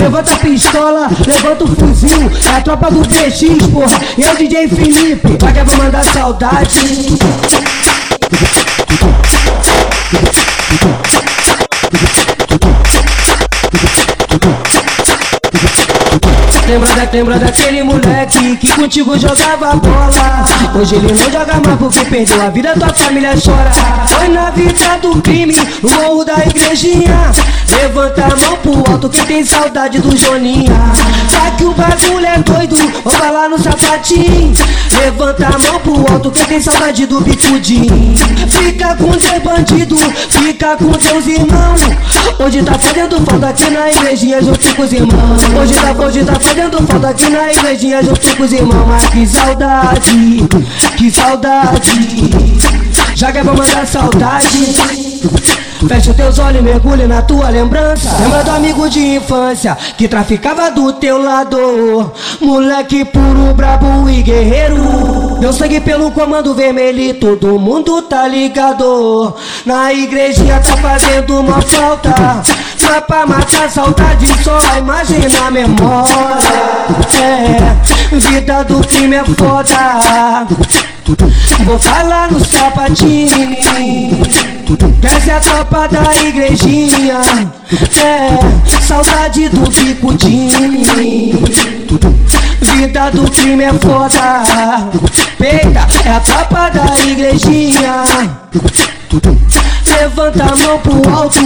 Levanta a pistola, levanta o fuzil, é a tropa do PX, porra. E o DJ Felipe, vai que vou mandar saudade. Lembra, da, lembra daquele moleque que contigo jogava bola? Hoje ele não joga mais porque perdeu a vida, tua família chora. Foi na vida do crime, no morro da igrejinha. Levanta a mão pro alto quem tem saudade do Joninha. Já que o bagulho é doido, vamos lá no sapatinho. Levanta a mão pro alto quem tem saudade do bicudinho. Fica com teus bandido, fica com teus irmãos. Hoje tá fazendo falta aqui na igrejinha junto com os irmãos. Hoje tá, hoje tá fazendo falta aqui na igrejinha junto com os irmãos Mas que saudade, que saudade. Já que é pra mandar saudade Fecha teus olhos e mergulha na tua lembrança. Lembra do amigo de infância que traficava do teu lado? Moleque puro, brabo e guerreiro. Deu sangue pelo comando vermelho e todo mundo tá ligado. Na igrejinha tá fazendo uma falta. Só pra matar saudade, só a imagem na memória É, vida do crime é foda. Vou falar no sapatinho. Essa é a tropa da igrejinha. É, saudade do bicudinho. Vida do crime é foda. Peita, é a tropa da igrejinha. Levanta a mão pro alto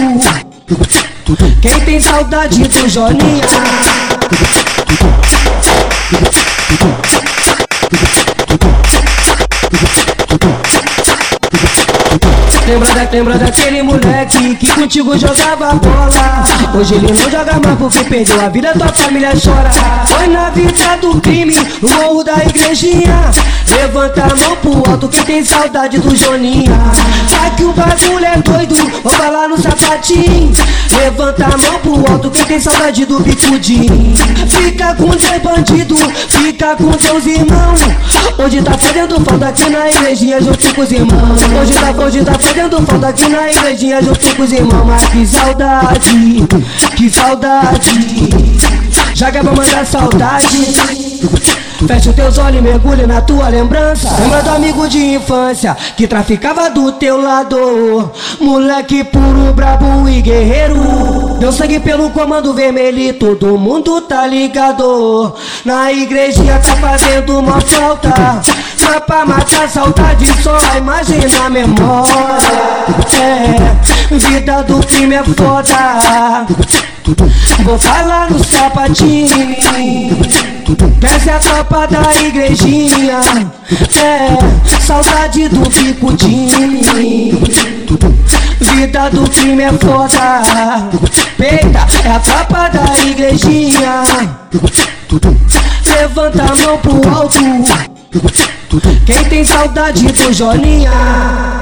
Quem tem saudade do Joninha Lembra, da, lembra daquele moleque que contigo jogava bola? Hoje ele não joga mais porque perdeu a vida, tua família chora. Foi na vida do crime, no morro da igrejinha. Levanta a mão pro alto quem tem saudade do Joninha. Sabe que o bagulho é doido, vou falar no sapatinho. Levanta a mão pro alto quem tem saudade do bicudinho Fica com teus bandido, fica com teus irmãos. Hoje tá fazendo falta aqui na igrejinha junto com os irmãos. Hoje tá, hoje tá fazendo falta aqui na igrejinha junto com os irmãos Mas que saudade, que saudade. É pra mandar saudade. Fecha os teus olhos e mergulha na tua lembrança. Lembra do amigo de infância que traficava do teu lado. Moleque puro, brabo e guerreiro. Deu sangue pelo comando vermelho e todo mundo tá ligado. Na igrejinha tá fazendo uma falta. Só pra matar saudade, só a imagem na memória Vida do crime é foda. Vou falar no sapatinho. É a tropa da igrejinha. É, saudade do bicudinho Vida do crime é foda. Peita, é a tropa da igrejinha. Levanta a mão pro alto. Quem tem saudade do Joninha